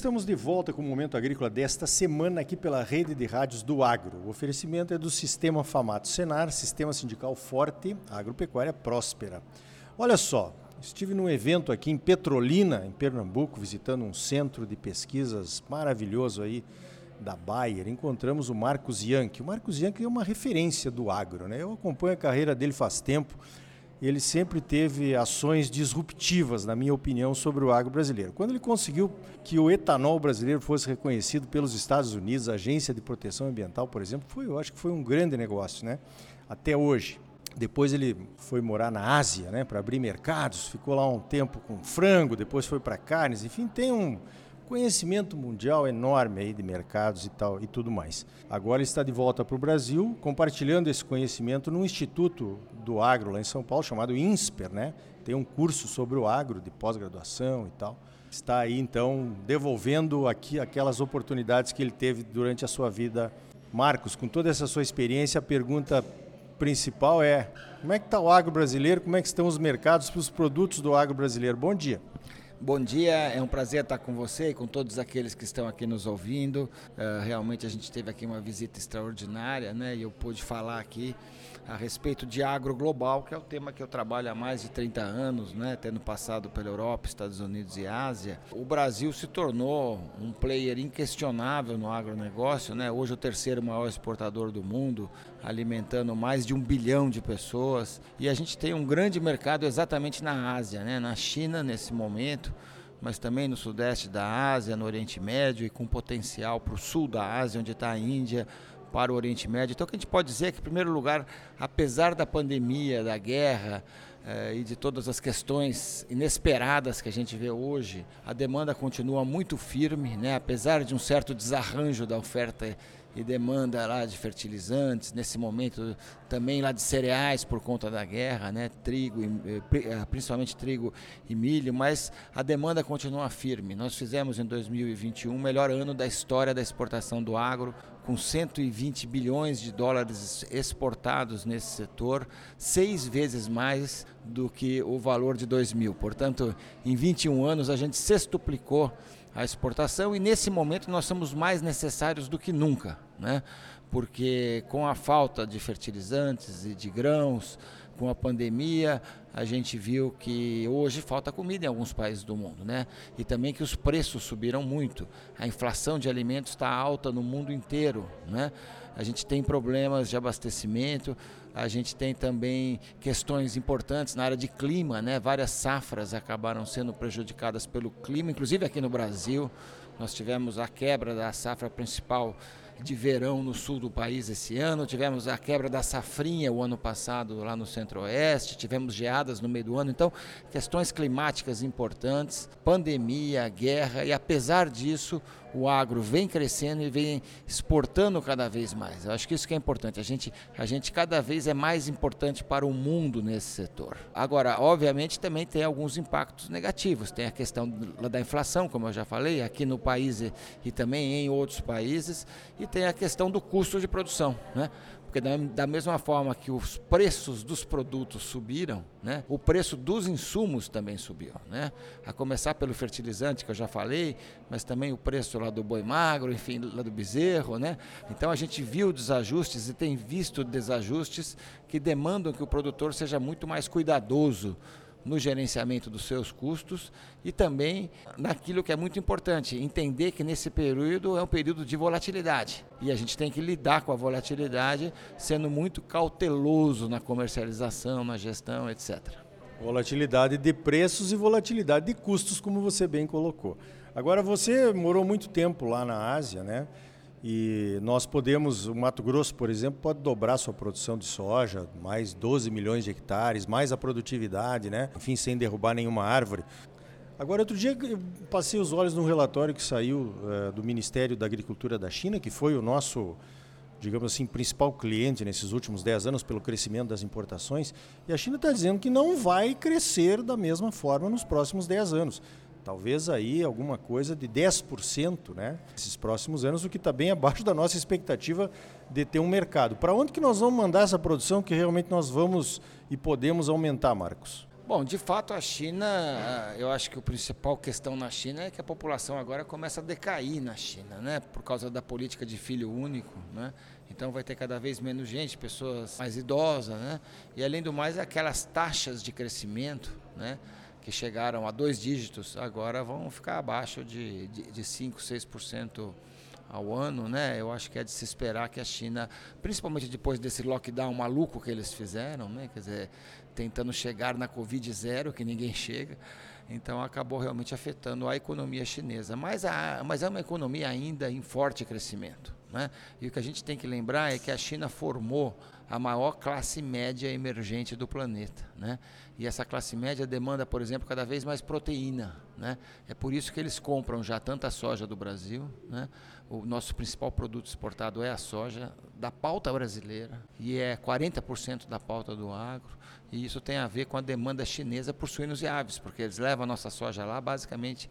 estamos de volta com o Momento Agrícola desta semana aqui pela rede de rádios do Agro. O oferecimento é do Sistema Famato Senar, Sistema Sindical Forte, Agropecuária Próspera. Olha só, estive num evento aqui em Petrolina, em Pernambuco, visitando um centro de pesquisas maravilhoso aí da Bayer. Encontramos o Marcos Yankee. O Marcos Yankee é uma referência do agro, né? Eu acompanho a carreira dele faz tempo ele sempre teve ações disruptivas, na minha opinião, sobre o agro brasileiro. Quando ele conseguiu que o etanol brasileiro fosse reconhecido pelos Estados Unidos, a Agência de Proteção Ambiental, por exemplo, foi, eu acho que foi um grande negócio, né? Até hoje. Depois ele foi morar na Ásia, né, para abrir mercados, ficou lá um tempo com frango, depois foi para carnes, enfim, tem um, conhecimento mundial enorme aí de mercados e tal e tudo mais. Agora está de volta para o Brasil, compartilhando esse conhecimento no Instituto do Agro lá em São Paulo, chamado INSPER, né? Tem um curso sobre o agro de pós-graduação e tal. Está aí então devolvendo aqui aquelas oportunidades que ele teve durante a sua vida. Marcos, com toda essa sua experiência, a pergunta principal é: como é que está o agro brasileiro? Como é que estão os mercados para os produtos do agro brasileiro? Bom dia. Bom dia, é um prazer estar com você e com todos aqueles que estão aqui nos ouvindo. Uh, realmente a gente teve aqui uma visita extraordinária, né? E eu pude falar aqui a respeito de agro global, que é o tema que eu trabalho há mais de 30 anos, né? Tendo passado pela Europa, Estados Unidos e Ásia. O Brasil se tornou um player inquestionável no agronegócio, né? Hoje o terceiro maior exportador do mundo, alimentando mais de um bilhão de pessoas. E a gente tem um grande mercado exatamente na Ásia, né? Na China nesse momento mas também no sudeste da Ásia, no Oriente Médio e com potencial para o sul da Ásia, onde está a Índia, para o Oriente Médio. Então, o que a gente pode dizer é que, em primeiro lugar, apesar da pandemia, da guerra eh, e de todas as questões inesperadas que a gente vê hoje, a demanda continua muito firme, né? apesar de um certo desarranjo da oferta e demanda lá de fertilizantes, nesse momento também lá de cereais por conta da guerra, né? trigo, eh, eh, principalmente trigo e milho, mas a demanda continua firme. Nós fizemos em 2021 o melhor ano da história da exportação do agro, com 120 bilhões de dólares exportados nesse setor, seis vezes mais do que o valor de 2000. Portanto, em 21 anos a gente sextuplicou a exportação e nesse momento nós somos mais necessários do que nunca, né? porque com a falta de fertilizantes e de grãos, com a pandemia, a gente viu que hoje falta comida em alguns países do mundo, né? E também que os preços subiram muito. A inflação de alimentos está alta no mundo inteiro, né? A gente tem problemas de abastecimento, a gente tem também questões importantes na área de clima, né? Várias safras acabaram sendo prejudicadas pelo clima, inclusive aqui no Brasil. Nós tivemos a quebra da safra principal de verão no sul do país esse ano, tivemos a quebra da safrinha o ano passado lá no centro-oeste, tivemos geadas no meio do ano, então questões climáticas importantes, pandemia, guerra. E apesar disso o agro vem crescendo e vem exportando cada vez mais. Eu acho que isso que é importante. A gente, a gente cada vez é mais importante para o mundo nesse setor. Agora, obviamente, também tem alguns impactos negativos. Tem a questão da inflação, como eu já falei, aqui no país e, e também em outros países, e tem a questão do custo de produção. Né? Porque da, da, mesma forma que os preços dos produtos subiram, né, o preço dos insumos também subiu. Né? A começar pelo fertilizante, que eu já falei, mas também o preço lá do boi magro, enfim, lá do bezerro. Né? Então a gente viu desajustes e tem visto desajustes que demandam que o produtor seja muito mais cuidadoso no gerenciamento dos seus custos e também naquilo que é muito importante, entender que nesse período é um período de volatilidade e a gente tem que lidar com a volatilidade sendo muito cauteloso na comercialização, na gestão, etc. Volatilidade de preços e volatilidade de custos, como você bem colocou. Agora, você morou muito tempo lá na Ásia, né? E nós podemos, o Mato Grosso, por exemplo, pode dobrar sua produção de soja, mais 12 milhões de hectares, mais a produtividade, né? enfim, sem derrubar nenhuma árvore. Agora, outro dia eu passei os olhos num relatório que saiu uh, do Ministério da Agricultura da China, que foi o nosso, digamos assim, principal cliente nesses últimos 10 anos pelo crescimento das importações, e a China está dizendo que não vai crescer da mesma forma nos próximos 10 anos. Talvez aí alguma coisa de 10%, né? Esses próximos anos, o que está bem abaixo da nossa expectativa de ter um mercado. Para onde que nós vamos mandar essa produção que realmente nós vamos e podemos aumentar, Marcos? Bom, de fato, a China, eu acho que a principal questão na China é que a população agora começa a decair na China, né? Por causa da política de filho único, né? Então vai ter cada vez menos gente, pessoas mais idosas, né? E além do mais, aquelas taxas de crescimento, né? Que chegaram a dois dígitos, agora vão ficar abaixo de, de, de 5, 6% ao ano, né? Eu acho que é de se esperar que a China, principalmente depois desse lockdown maluco que eles fizeram, né? Quer dizer, tentando chegar na Covid zero, que ninguém chega. Então acabou realmente afetando a economia chinesa. Mas, a, mas é uma economia ainda em forte crescimento. Né? E o que a gente tem que lembrar é que a China formou a maior classe média emergente do planeta. Né? E essa classe média demanda, por exemplo, cada vez mais proteína. Né? É por isso que eles compram já tanta soja do Brasil. Né? O nosso principal produto exportado é a soja da pauta brasileira e é 40% da pauta do agro. E isso tem a ver com a demanda chinesa por suínos e aves, porque eles levam a nossa soja lá basicamente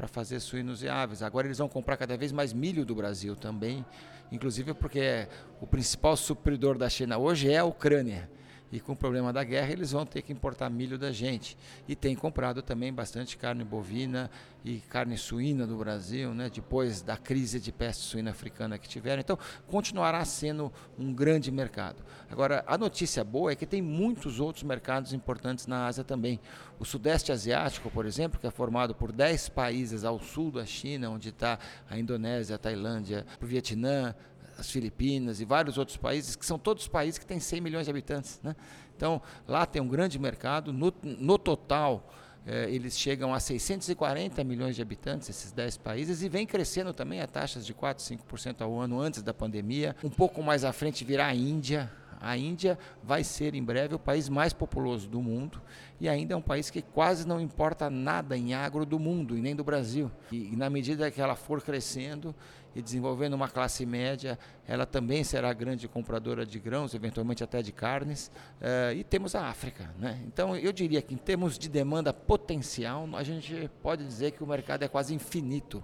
para fazer suínos e aves. Agora eles vão comprar cada vez mais milho do Brasil também, inclusive porque o principal supridor da China hoje é a Ucrânia. E com o problema da guerra, eles vão ter que importar milho da gente. E tem comprado também bastante carne bovina e carne suína do Brasil, né? depois da crise de peste suína africana que tiveram. Então, continuará sendo um grande mercado. Agora, a notícia boa é que tem muitos outros mercados importantes na Ásia também. O Sudeste Asiático, por exemplo, que é formado por 10 países ao sul da China, onde está a Indonésia, a Tailândia, o Vietnã, as Filipinas e vários outros países, que são todos países que têm 100 milhões de habitantes. Né? Então, lá tem um grande mercado. No, no total, eh, eles chegam a 640 milhões de habitantes, esses 10 países, e vem crescendo também a taxas de 4, 5% ao ano antes da pandemia. Um pouco mais à frente virá a Índia, a Índia vai ser em breve o país mais populoso do mundo e ainda é um país que quase não importa nada em agro do mundo e nem do Brasil. E, e na medida que ela for crescendo e desenvolvendo uma classe média, ela também será grande compradora de grãos, eventualmente até de carnes. Uh, e temos a África. Né? Então eu diria que em termos de demanda potencial, a gente pode dizer que o mercado é quase infinito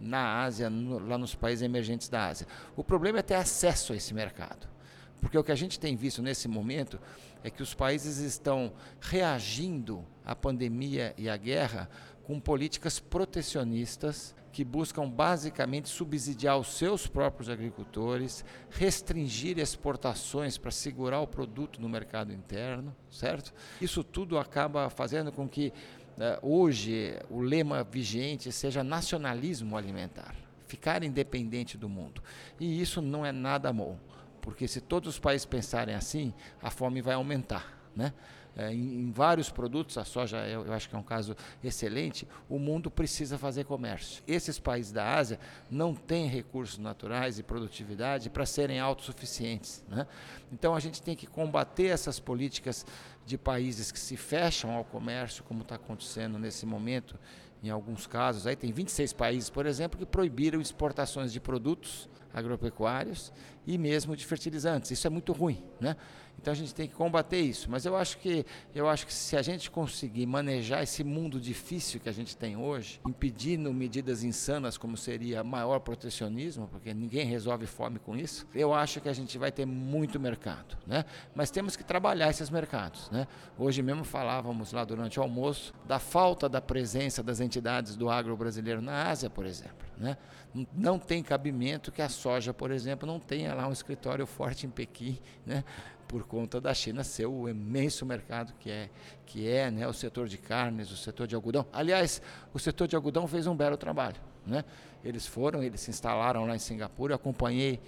na Ásia, no, lá nos países emergentes da Ásia. O problema é ter acesso a esse mercado. Porque o que a gente tem visto nesse momento é que os países estão reagindo à pandemia e à guerra com políticas protecionistas que buscam basicamente subsidiar os seus próprios agricultores, restringir exportações para segurar o produto no mercado interno, certo? Isso tudo acaba fazendo com que uh, hoje o lema vigente seja nacionalismo alimentar, ficar independente do mundo. E isso não é nada bom. Porque se todos os países pensarem assim, a fome vai aumentar. Né? É, em, em, vários produtos, a soja eu, eu, acho que é um caso excelente, o mundo precisa fazer comércio. Esses países da Ásia não têm recursos naturais e produtividade para serem autossuficientes. Né? Então a gente tem que combater essas políticas de países que se fecham ao comércio, como está acontecendo nesse momento em alguns casos. Aí tem 26 países, por exemplo, que proibiram exportações de produtos agropecuários e mesmo de fertilizantes. Isso é muito ruim, né? Então a gente tem que combater isso. Mas eu acho que eu acho que se a gente conseguir manejar esse mundo difícil que a gente tem hoje, impedindo medidas insanas como seria maior protecionismo, porque ninguém resolve fome com isso, eu acho que a gente vai ter muito mercado, né? Mas temos que trabalhar esses mercados, né? Hoje mesmo falávamos lá durante o almoço da falta da presença das entidades do agro brasileiro na Ásia, por exemplo, né? Não tem cabimento que a por exemplo, não tenha lá um escritório forte em Pequim, né? por conta da China ser o imenso mercado que é, que é né, o setor de carnes, o setor de algodão. Aliás, o setor de algodão fez um belo trabalho. Né? Eles foram, eles se instalaram lá em Singapura, eu acompanhei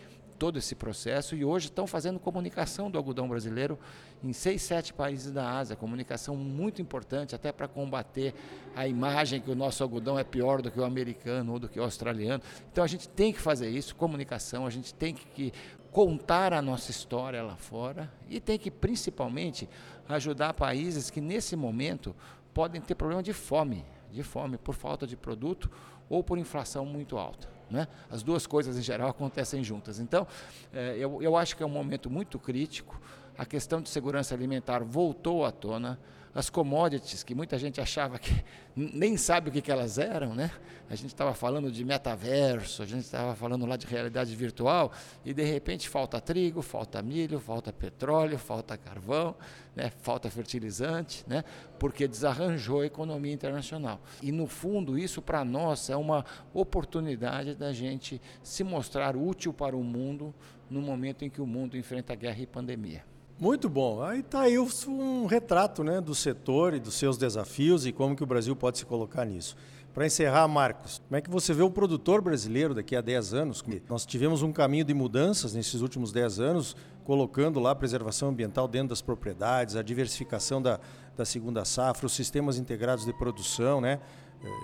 todo esse processo e hoje estão fazendo comunicação do algodão brasileiro em seis, sete países da Ásia, comunicação muito importante até para combater a imagem que o nosso algodão é pior do que o americano ou do que o australiano. Então a gente tem que fazer isso, comunicação, a gente tem que contar a nossa história lá fora e tem que principalmente ajudar países que nesse momento podem ter problema de fome, de fome por falta de produto ou por inflação muito alta. Né? As duas coisas, em geral, acontecem juntas. Então, é, eu, eu acho que é um momento muito crítico. A questão de segurança alimentar voltou à tona. as commodities, que muita gente achava que nem sabe o que, que elas eram, né? A gente estava falando de metaverso, a gente estava falando lá de realidade virtual, e de repente falta trigo, falta milho, falta petróleo, falta carvão, né? falta fertilizante, né? porque desarranjou a economia internacional. E no fundo, isso para nós é uma oportunidade da gente se mostrar útil para o mundo no momento em que o mundo enfrenta guerra e pandemia. Muito bom. Aí está aí um retrato né, do setor e dos seus desafios e como que o Brasil pode se colocar nisso. Para encerrar, Marcos, como é que você vê o produtor brasileiro daqui a 10 anos? Nós tivemos um caminho de mudanças nesses últimos 10 anos, colocando lá a preservação ambiental dentro das propriedades, a diversificação da, da segunda safra, os sistemas integrados de produção, né?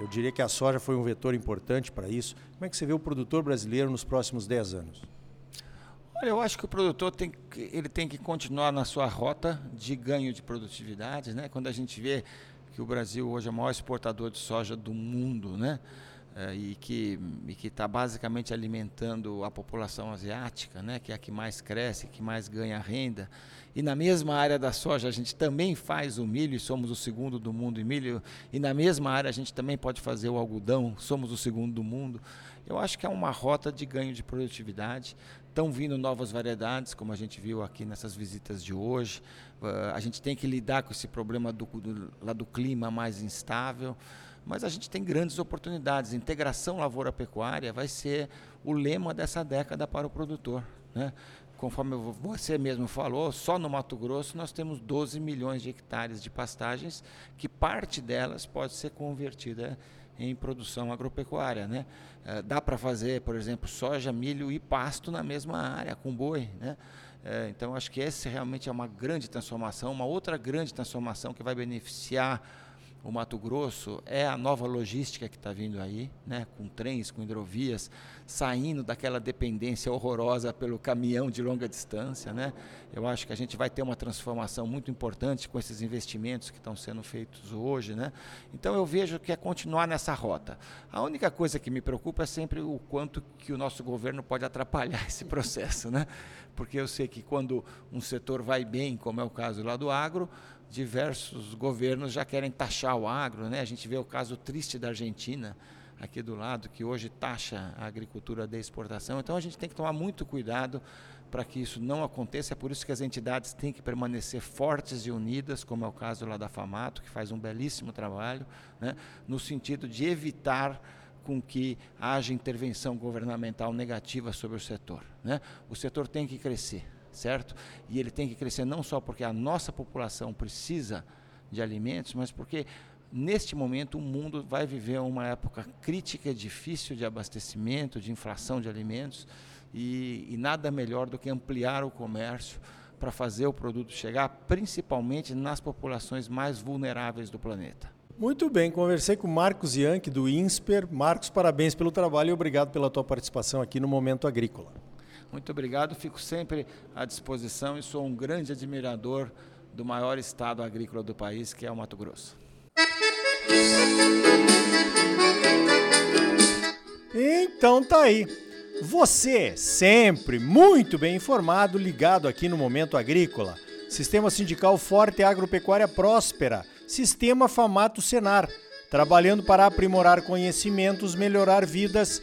Eu diria que a soja foi um vetor importante para isso. Como é que você vê o produtor brasileiro nos próximos 10 anos? Eu acho que o produtor tem que, ele tem que continuar na sua rota de ganho de produtividade, né? Quando a gente vê que o Brasil hoje é o maior exportador de soja do mundo, né? É, e que está basicamente alimentando a população asiática, né? Que é a que mais cresce, que mais ganha renda. E na mesma área da soja a gente também faz o milho e somos o segundo do mundo em milho. E na mesma área a gente também pode fazer o algodão, somos o segundo do mundo. Eu acho que é uma rota de ganho de produtividade. Estão vindo novas variedades, como a gente viu aqui nessas visitas de hoje. Uh, a gente tem que lidar com esse problema do, do, lá do clima mais instável, mas a gente tem grandes oportunidades. Integração lavoura-pecuária vai ser o lema dessa década para o produtor. Né? Conforme você mesmo falou, só no Mato Grosso nós temos 12 milhões de hectares de pastagens, que parte delas pode ser convertida em produção agropecuária. Né? É, dá para fazer, por exemplo, soja, milho e pasto na mesma área, com boi. Né? É, então, acho que essa realmente é uma grande transformação. Uma outra grande transformação que vai beneficiar o Mato Grosso é a nova logística que está vindo aí, né, com trens, com hidrovias, saindo daquela dependência horrorosa pelo caminhão de longa distância. Né? Eu acho que a gente vai ter uma transformação muito importante com esses investimentos que estão sendo feitos hoje. Né? Então eu vejo que é continuar nessa rota. A única coisa que me preocupa é sempre o quanto que o nosso governo pode atrapalhar esse processo. Né? Porque eu sei que quando um setor vai bem, como é o caso lá do agro, diversos governos já querem taxar o agro, né? A gente vê o caso triste da Argentina aqui do lado, que hoje taxa a agricultura de exportação. Então a gente tem que tomar muito cuidado para que isso não aconteça. É por isso que as entidades têm que permanecer fortes e unidas, como é o caso lá da Famato, que faz um belíssimo trabalho, né? no sentido de evitar com que haja intervenção governamental negativa sobre o setor. Né? O setor tem que crescer certo? E ele tem que crescer não só porque a nossa população precisa de alimentos, mas porque neste momento o mundo vai viver uma época crítica, difícil de abastecimento, de inflação de alimentos, e, e nada melhor do que ampliar o comércio para fazer o produto chegar, principalmente nas populações mais vulneráveis do planeta. Muito bem, conversei com Marcos Yankee do INSPER. Marcos, parabéns pelo trabalho e obrigado pela tua participação aqui no Momento Agrícola. Muito obrigado, fico sempre à disposição e sou um grande admirador do maior estado agrícola do país, que é o Mato Grosso. Então tá aí. Você, sempre muito bem informado, ligado aqui no Momento Agrícola. Sistema Sindical Forte Agropecuária Próspera. Sistema Famato Senar. Trabalhando para aprimorar conhecimentos, melhorar vidas